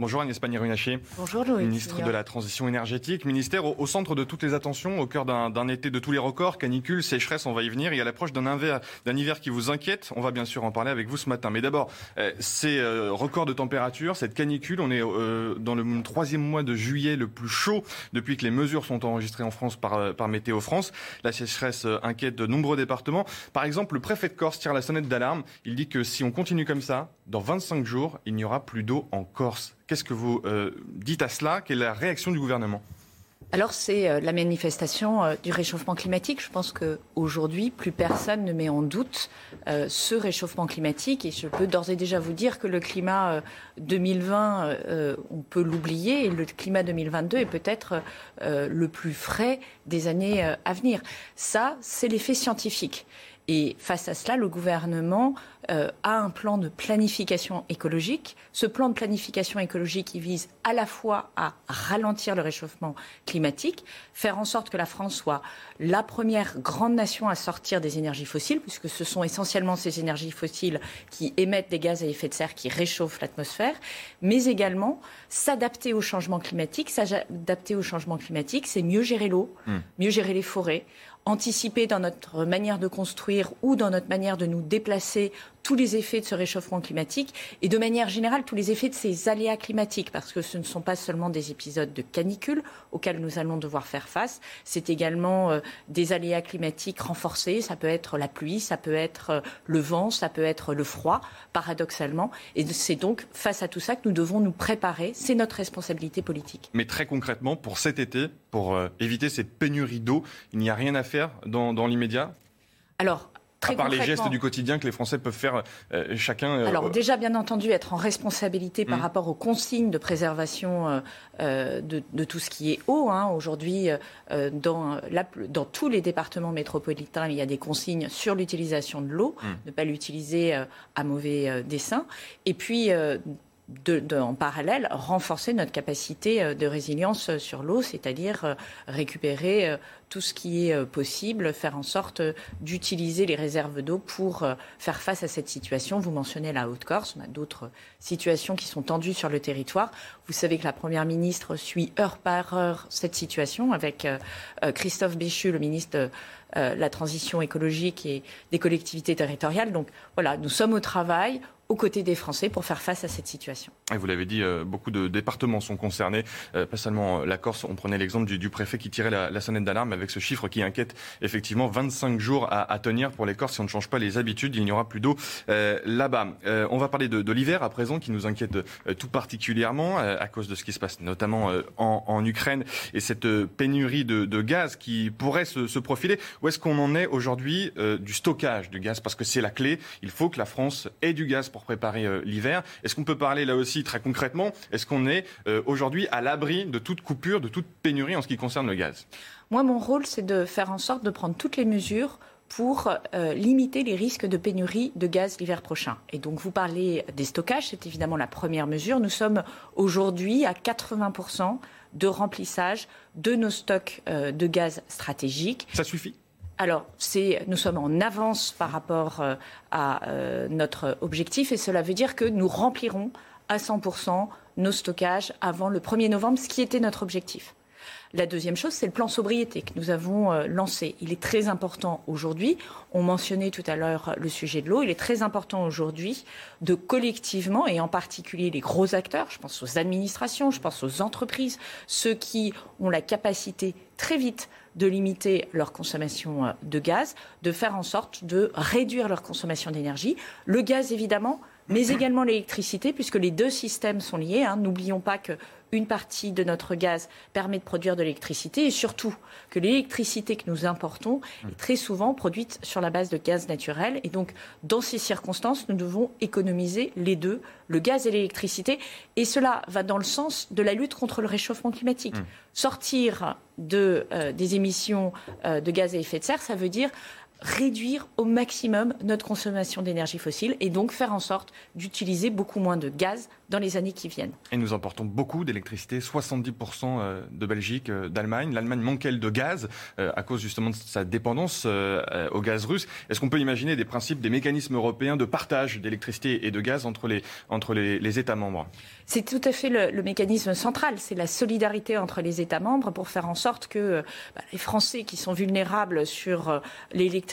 Bonjour Agnès Pannier-Runacher. Bonjour Loïc. Ministre de la Transition énergétique. Ministère au, au centre de toutes les attentions, au cœur d'un été de tous les records, canicule, sécheresse, on va y venir, et à l'approche d'un hiver, d'un hiver qui vous inquiète. On va bien sûr en parler avec vous ce matin. Mais d'abord, euh, ces euh, records de température, cette canicule, on est euh, dans le troisième mois de juillet le plus chaud depuis que les mesures sont enregistrées en France par, par Météo France. La sécheresse inquiète de nombreux départements. Par exemple, le préfet de Corse tire la sonnette d'alarme. Il dit que si on continue comme ça, dans 25 jours, il n'y aura plus d'eau en Corse. Qu'est-ce que vous euh, dites à cela? Quelle est la réaction du gouvernement? Alors c'est euh, la manifestation euh, du réchauffement climatique. Je pense qu'aujourd'hui, plus personne ne met en doute ce réchauffement climatique. Et je peux d'ores et déjà vous dire que le climat euh, 2020, euh, on peut l'oublier. Et le climat 2022 est peut-être le plus frais des années à venir. Ça, c'est l'effet scientifique. Et face à cela, le gouvernement euh, a un plan de planification écologique. Ce plan de planification écologique, il vise à la fois à ralentir le réchauffement climatique, faire en sorte que la France soit la première grande nation à sortir des énergies fossiles, puisque ce sont essentiellement ces énergies fossiles qui émettent des gaz à effet de serre qui réchauffent l'atmosphère, mais également s'adapter au changement climatique. S'adapter au changement climatique, c'est mieux gérer l'eau, mieux gérer les forêts, anticiper dans notre manière de construire ou dans notre manière de nous déplacer tous les effets de ce réchauffement climatique et de manière générale tous les effets de ces aléas climatiques parce que ce ne sont pas seulement des épisodes de canicule auxquels nous allons devoir faire face, c'est également euh, des aléas climatiques renforcés, ça peut être la pluie, ça peut être euh, le vent, ça peut être le froid paradoxalement. Et c'est donc face à tout ça que nous devons nous préparer, c'est notre responsabilité politique. Mais très concrètement, pour cet été, pour euh, éviter ces pénuries d'eau, il n'y a rien à faire dans, dans l'immédiat? Alors, très À part les gestes du quotidien que les Français peuvent faire euh, chacun. euh, Alors déjà, bien entendu, être en responsabilité par Mm. rapport aux consignes de préservation euh, euh, de, de tout ce qui est eau. hein. Aujourd'hui, euh, dans, la- dans tous les départements métropolitains, il y a des consignes sur l'utilisation de l'eau, Mm. ne pas l'utiliser euh, à mauvais euh, dessein. Et puis, euh, de- de- en parallèle, renforcer notre capacité euh, de résilience euh, sur l'eau, c'est-à-dire euh, récupérer tout ce qui est possible, faire en sorte d'utiliser les réserves d'eau pour faire face à cette situation. Vous mentionnez la Haute-Corse, on a d'autres situations qui sont tendues sur le territoire. Vous savez que la Première ministre suit heure par heure cette situation avec Christophe Béchu, le ministre euh, la Transition écologique et des collectivités territoriales. Donc voilà, nous sommes au travail aux côtés des Français pour faire face à cette situation. Vous l'avez dit, euh, beaucoup de départements sont concernés, euh, pas seulement la Corse. On prenait l'exemple du, préfet qui tirait la, sonnette d'alarme avec ce chiffre qui inquiète effectivement 25 jours à, tenir pour les Corses. Si on ne change pas les habitudes, il n'y aura plus d'eau là-bas. On va parler de, l'hiver à présent qui nous inquiète tout particulièrement à cause de ce qui se passe notamment en, Ukraine et cette pénurie de, gaz qui pourrait se profiler. Où est-ce qu'on en est aujourd'hui euh, du stockage du gaz? Parce que c'est la clé. Il faut que la France ait du gaz pour préparer euh, l'hiver. Est-ce qu'on peut parler là aussi très concrètement Est-ce qu'on est euh, aujourd'hui à l'abri de toute coupure, de toute pénurie en ce qui concerne le gaz? Moi, mon rôle, c'est de faire en sorte de prendre toutes les mesures pour euh, limiter les risques de pénurie de gaz l'hiver prochain. Et donc, vous parlez des stockages, c'est évidemment la première mesure. Nous sommes aujourd'hui à 80% de remplissage de nos stocks euh, de gaz stratégiques. Ça suffit? Alors, nous sommes en avance par rapport euh, à euh, notre objectif et cela veut dire que nous remplirons à 100% nos stockages avant le 1er novembre, ce qui était notre objectif. La deuxième chose, c'est le plan sobriété que nous avons euh, lancé. Il est très important aujourd'hui. On mentionnait tout à l'heure le sujet de l'eau. Il est très important aujourd'hui de collectivement, et en particulier les gros acteurs, je pense aux administrations, je pense aux entreprises, ceux qui ont la capacité très vite de limiter leur consommation euh, de gaz, de faire en sorte de réduire leur consommation d'énergie. Le gaz, évidemment, mais également l'électricité, puisque les deux systèmes sont liés. Hein. N'oublions pas que une partie de notre gaz permet de produire de l'électricité et surtout que l'électricité que nous importons est très souvent produite sur la base de gaz naturel. Et donc, dans ces circonstances, nous devons économiser les deux, le gaz et l'électricité. Et cela va dans le sens de la lutte contre le réchauffement climatique. Mmh. Sortir de, euh, des émissions euh, de gaz à effet de serre, ça veut dire réduire au maximum notre consommation d'énergie fossile et donc faire en sorte d'utiliser beaucoup moins de gaz dans les années qui viennent. Et nous importons beaucoup d'électricité, 70% euh, de Belgique, euh, d'Allemagne. L'Allemagne manque, elle, de gaz euh, à cause justement de sa dépendance au gaz russe? Est-ce qu'on peut imaginer des principes, des mécanismes européens de partage d'électricité et de gaz entre les, entre les, États membres? C'est tout à fait le, mécanisme central. C'est la solidarité entre les États membres pour faire en sorte que bah, les Français qui sont vulnérables sur l'électricité,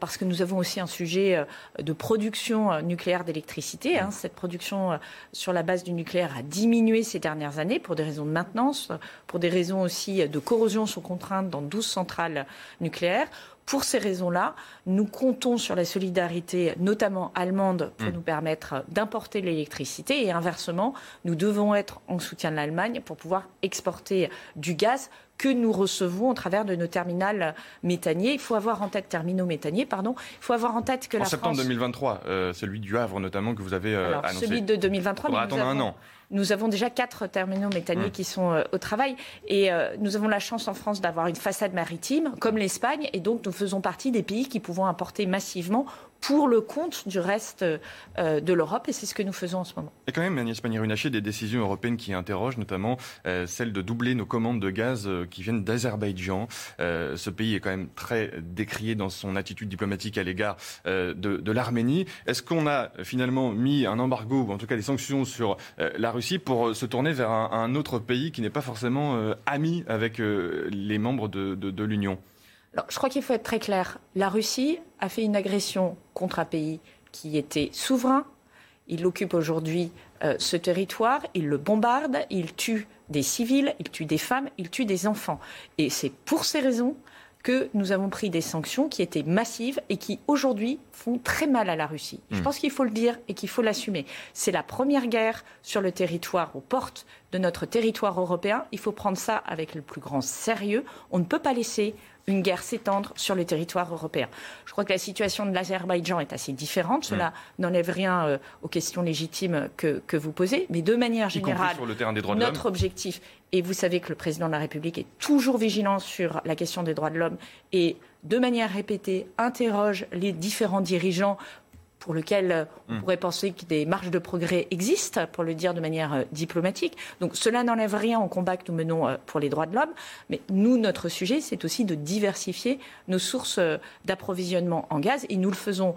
parce que nous avons aussi un sujet de production nucléaire d'électricité, hein, cette production sur la base du nucléaire a diminué ces dernières années pour des raisons de maintenance, pour des raisons aussi de corrosion sous contrainte dans 12 centrales nucléaires. Pour ces raisons-là, nous comptons sur la solidarité, notamment allemande, pour mm. nous permettre d'importer l'électricité. Et inversement, nous devons être en soutien de l'Allemagne pour pouvoir exporter du gaz que nous recevons au travers de nos terminales méthaniers. Il faut avoir en tête terminaux méthaniers, pardon. Il faut avoir en tête que en la septembre 2023, euh, celui du Havre notamment que vous avez euh, annoncé. Celui de 2023, mais attendre un an. Nous avons déjà quatre terminaux méthaniers mmh. qui sont euh, au travail et nous avons la chance en France d'avoir une façade maritime comme l'Espagne et donc nous faisons partie des pays qui pouvons importer massivement pour le compte du reste euh, de l'Europe, et c'est ce que nous faisons en ce moment. Il y a quand même, Agnès Pannier-Runacher, des décisions européennes qui interrogent, notamment euh, celle de doubler nos commandes de gaz euh, qui viennent d'Azerbaïdjan. ce pays est quand même très décrié dans son attitude diplomatique à l'égard de, l'Arménie. Est-ce qu'on a finalement mis un embargo, ou en tout cas des sanctions sur la Russie pour se tourner vers un, autre pays qui n'est pas forcément ami avec les membres de l'Union? Je crois qu'il faut être très clair. La Russie a fait une agression contre un pays qui était souverain. Il occupe aujourd'hui euh, ce territoire, il le bombarde, il tue des civils, il tue des femmes, il tue des enfants. Et c'est pour ces raisons que nous avons pris des sanctions qui étaient massives et qui aujourd'hui font très mal à la Russie. Je hmm. pense qu'il faut le dire et qu'il faut l'assumer. C'est la première guerre sur le territoire, aux portes de notre territoire européen. Il faut prendre ça avec le plus grand sérieux. On ne peut pas laisser une guerre s'étendre sur le territoire européen. Je crois que la situation de l'Azerbaïdjan est assez différente. Cela mm. n'enlève rien euh, aux questions légitimes que, vous posez. Mais de manière générale, notre objectif, et vous savez que le président de la République est toujours vigilant sur la question des droits de l'homme et de manière répétée interroge les différents dirigeants pour lequel euh, on hmm. pourrait penser que des marges de progrès existent, pour le dire de manière euh, diplomatique. Donc cela n'enlève rien au combat que nous menons euh, pour les droits de l'homme. Mais nous, notre sujet, c'est aussi de diversifier nos sources d'approvisionnement en gaz. Et nous le faisons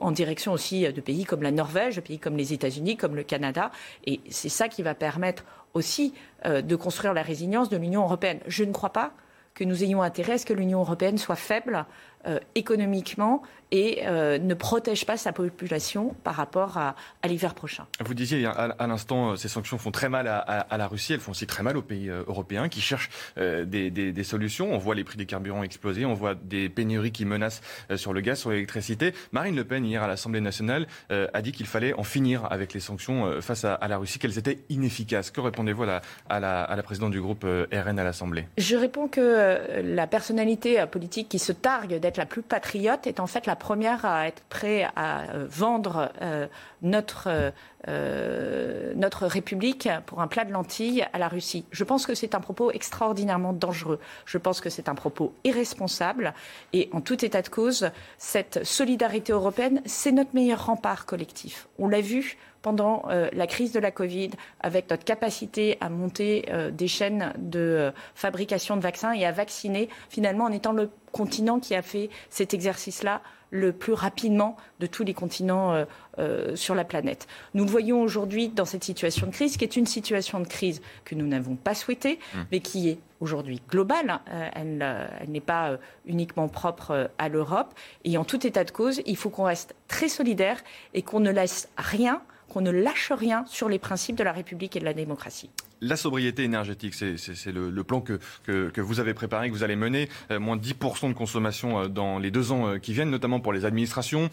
en direction aussi de pays comme la Norvège, de pays comme les États-Unis, comme le Canada. Et c'est ça qui va permettre aussi de construire la résilience de l'Union européenne. Je ne crois pas que nous ayons intérêt à ce que l'Union européenne soit faible euh, économiquement et euh, ne protège pas sa population par rapport à, l'hiver prochain. Vous disiez à, l'instant, euh, ces sanctions font très mal à, la Russie, elles font aussi très mal aux pays européens qui cherchent des, solutions. On voit les prix des carburants exploser, on voit des pénuries qui menacent sur le gaz, sur l'électricité. Marine Le Pen, hier à l'Assemblée nationale, a dit qu'il fallait en finir avec les sanctions face à, la Russie, qu'elles étaient inefficaces. Que répondez-vous à la, à la présidente du groupe RN à l'Assemblée? Je réponds que la personnalité politique qui se targue d'être la plus patriote est en fait la première à être prêt à euh, vendre euh, notre, euh, notre République pour un plat de lentilles à la Russie. Je pense que c'est un propos extraordinairement dangereux. Je pense que c'est un propos irresponsable. Et en tout état de cause, cette solidarité européenne, c'est notre meilleur rempart collectif. On l'a vu pendant la crise de la Covid, avec notre capacité à monter des chaînes de fabrication de vaccins et à vacciner, finalement en étant le continent qui a fait cet exercice-là le plus rapidement de tous les continents euh, euh, sur la planète. Nous le voyons aujourd'hui dans cette situation de crise, qui est une situation de crise que nous n'avons pas souhaitée, mmh. mais qui est aujourd'hui globale. Euh, elle, n'est pas uniquement propre à l'Europe. Et en tout état de cause, il faut qu'on reste très solidaire et qu'on ne laisse rien, qu'on ne lâche rien sur les principes de la République et de la démocratie. La sobriété énergétique, c'est le, plan que, vous avez préparé, que vous allez mener. moins de 10% de consommation dans les deux ans qui viennent, notamment pour les administrations.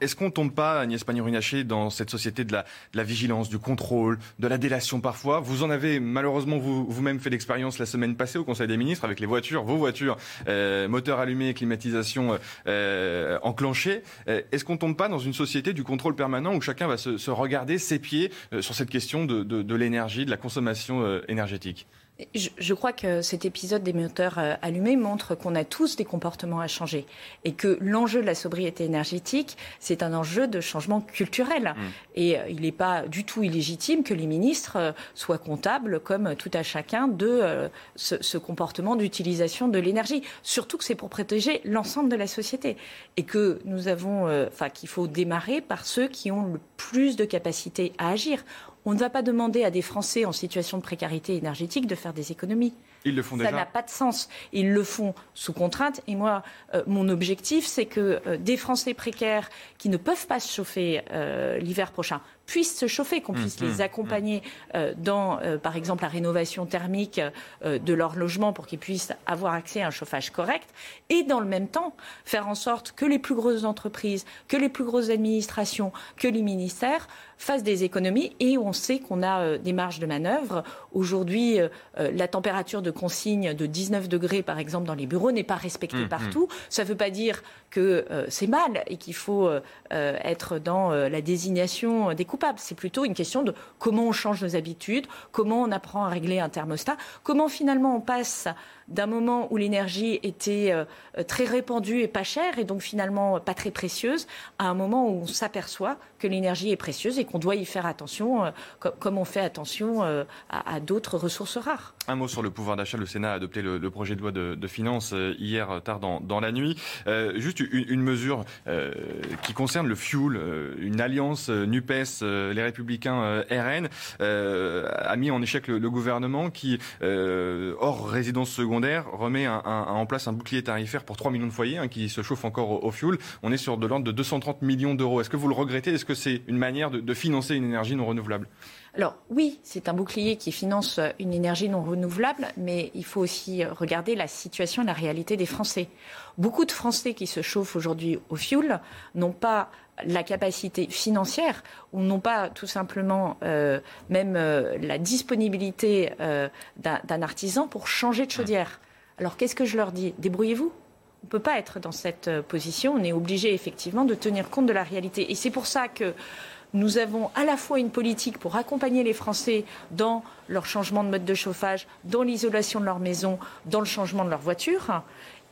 Est-ce qu'on ne tombe pas, Agnès Pannier-Runacher, dans cette société de la, vigilance, du contrôle, de la délation parfois? Vous en avez malheureusement vous-même fait l'expérience la semaine passée au Conseil des ministres avec les voitures, vos voitures, euh, moteurs allumés, climatisation euh, enclenchée. Euh, est-ce qu'on ne tombe pas dans une société du contrôle permanent où chacun va se, regarder ses pieds sur cette question de l'énergie, de la consommation énergétique je, crois que cet épisode des moteurs euh, allumés montre qu'on a tous des comportements à changer et que l'enjeu de la sobriété énergétique, c'est un enjeu de changement culturel. Mm. Et euh, il n'est pas du tout illégitime que les ministres euh, soient comptables, comme tout à chacun, de ce, comportement d'utilisation de l'énergie. Surtout que c'est pour protéger l'ensemble de la société et que nous avons, enfin, qu'il faut démarrer par ceux qui ont le plus de capacité à agir. On ne va pas demander à des Français en situation de précarité énergétique de faire des économies. Ils le font déjà. Ça n'a pas de sens. Ils le font sous contrainte. Et moi, euh, mon objectif, c'est que euh, des Français précaires qui ne peuvent pas se chauffer euh, l'hiver prochain puissent se chauffer, qu'on mmh, puisse les mmh, accompagner mmh. dans, par exemple, la rénovation thermique de leur logement pour qu'ils puissent avoir accès à un chauffage correct, et dans le même temps faire en sorte que les plus grosses entreprises, que les plus grosses administrations, que les ministères fassent des économies. Et on sait qu'on a des marges de manœuvre. Aujourd'hui, la température de consigne de 19 degrés, par exemple, dans les bureaux n'est pas respectée mmh, partout. Mmh. Ça ne veut pas dire que euh, c'est mal et qu'il faut euh, euh, être dans la désignation des C'est plutôt une question de comment on change nos habitudes, comment on apprend à régler un thermostat, comment finalement on passe d'un moment où l'énergie était très répandue et pas chère et donc finalement pas très précieuse à un moment où on s'aperçoit que l'énergie est précieuse et qu'on doit y faire attention comme on fait attention à, d'autres ressources rares. Un mot sur le pouvoir d'achat. Le Sénat a adopté le, projet de loi de, finances hier tard dans, la nuit. juste une, mesure euh, qui concerne le fuel. Euh, une alliance euh, NUPES, les Républicains RN, a mis en échec le, gouvernement qui, hors résidence secondaire, remet en place un bouclier tarifaire pour 3 millions de foyers hein, qui se chauffent encore au, au, fuel. On est sur de l'ordre de 230 millions d'euros. Est-ce que vous le regrettez? Est-ce que c'est une manière de financer une énergie non renouvelable? Alors oui, c'est un bouclier qui finance une énergie non renouvelable, mais il faut aussi regarder la situation et la réalité des Français. Beaucoup de Français qui se chauffent aujourd'hui au fioul n'ont pas la capacité financière ou n'ont pas tout simplement euh, même euh, la disponibilité euh, d'un artisan pour changer de chaudière. Alors qu'est-ce que je leur dis? Débrouillez-vous. On ne peut pas être dans cette position. On est obligé effectivement de tenir compte de la réalité. Et c'est pour ça que nous avons à la fois une politique pour accompagner les Français dans leur changement de mode de chauffage, dans l'isolation de leur maison, dans le changement de leur voiture,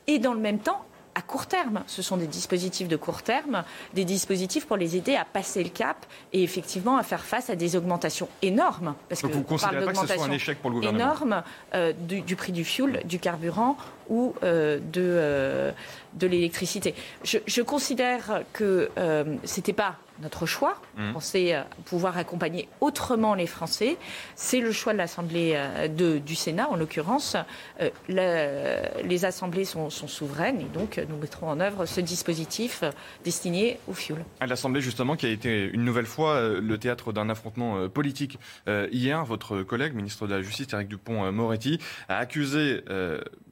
et dans le même temps à court terme. Ce sont des dispositifs de court terme, des dispositifs pour les aider à passer le cap et effectivement à faire face à des augmentations énormes. Parce que vous ne considérez pas que ce soit un échec pour le gouvernement énorme euh, du, prix du fuel, du carburant ou euh, de, euh, de l'électricité. Je, je, considère que ce n'était pas notre choix. Mmh. On sait euh, pouvoir accompagner autrement les Français. C'est le choix de l'Assemblée euh, du Sénat, en l'occurrence. Euh, les assemblées sont, souveraines et donc nous mettrons en œuvre ce dispositif destiné au fioul. À l'Assemblée, justement, qui a été une nouvelle fois le théâtre d'un affrontement politique. hier, votre collègue, ministre de la Justice, Eric Dupont-Moretti, a accusé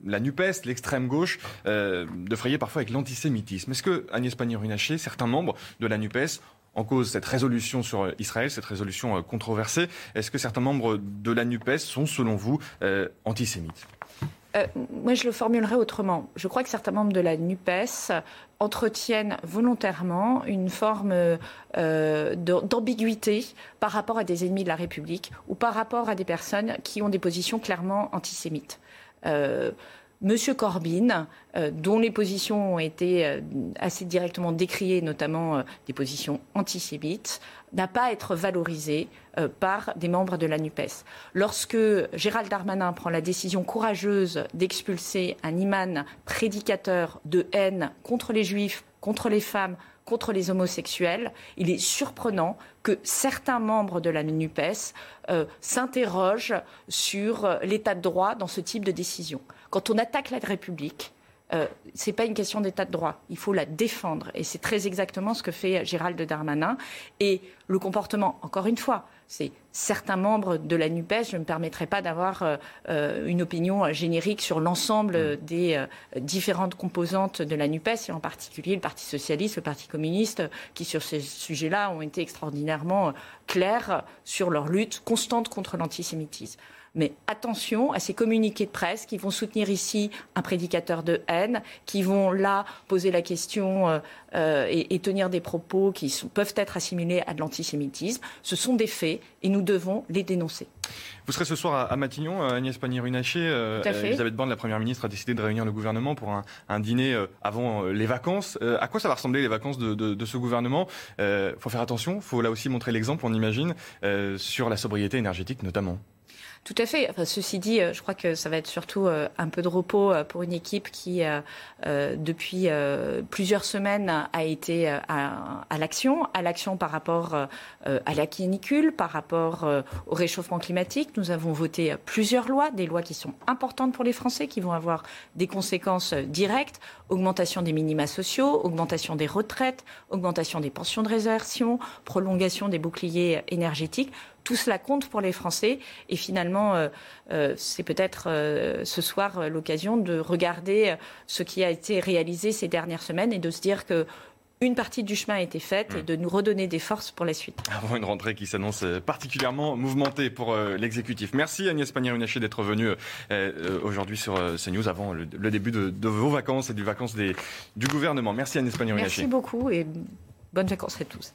la NUPES, l'extrême gauche, de frayer parfois avec l'antisémitisme. Est-ce que Agnès Pannier-Runacher, certains membres de la NUPES, en cause cette résolution sur Israël, cette résolution euh, controversée. Est-ce que certains membres de la NUPES sont, selon vous, euh, antisémites? Euh, moi, je le formulerai autrement. Je crois que certains membres de la NUPES entretiennent volontairement une forme d'ambiguïté par rapport à des ennemis de la République ou par rapport à des personnes qui ont des positions clairement antisémites. Monsieur Corbyn, euh, dont les positions ont été euh, assez directement décriées, notamment euh, des positions antisémites, n'a pas être valorisé par des membres de la NUPES. Lorsque Gérald Darmanin prend la décision courageuse d'expulser un imam prédicateur de haine contre les juifs, contre les femmes, contre les homosexuels, il est surprenant que certains membres de la NUPES s'interrogent sur l'état de droit dans ce type de décision. Quand on attaque la République, euh, c'est pas une question d'état de droit. Il faut la défendre. Et c'est très exactement ce que fait Gérald Darmanin. Et le comportement, encore une fois, c'est certains membres de la NUPES, je ne me permettrai pas d'avoir euh, euh, une opinion générique sur l'ensemble mm. des euh, différentes composantes de la NUPES, et en particulier le Parti socialiste, le Parti communiste, qui sur ces sujets-là ont été extraordinairement clairs sur leur lutte constante contre l'antisémitisme. Mais attention à ces communiqués de presse qui vont soutenir ici un prédicateur de haine, qui vont là poser la question euh, euh, et, tenir des propos qui peuvent être assimilés à de l'antisémitisme. Ce sont des faits et nous devons les dénoncer. Vous serez ce soir à, Matignon, euh, Agnès Pannier-Runacher. Elisabeth Borne, la Première ministre, a décidé de réunir le gouvernement pour un, dîner avant les vacances. à quoi ça va ressembler les vacances de, ce gouvernement? Il faut faire attention, il faut là aussi montrer l'exemple, on imagine, sur la sobriété énergétique notamment. Tout à fait. Enfin, ceci dit, euh, je crois que ça va être surtout euh, un peu de repos euh, pour une équipe qui, depuis plusieurs semaines, a été à, l'action, à l'action par rapport à la canicule, par rapport au réchauffement climatique. Nous avons voté plusieurs lois, des lois qui sont importantes pour les Français, qui vont avoir des conséquences directes augmentation des minima sociaux, augmentation des retraites, augmentation des pensions de réservation, prolongation des boucliers énergétiques tout cela compte pour les Français. Et finalement, euh, euh, c'est peut-être euh, ce soir l'occasion de regarder ce qui a été réalisé ces dernières semaines et de se dire que une partie du chemin a été faite et mm. de nous redonner des forces pour la suite. Avant une rentrée qui s'annonce particulièrement mouvementée pour l'exécutif. Merci Agnès Pannier-Runacher d'être venue aujourd'hui sur CNews avant le, début de, vos vacances et du vacances des, du gouvernement. Merci Agnès Pannier-Runacher. Merci beaucoup et bonnes vacances à tous.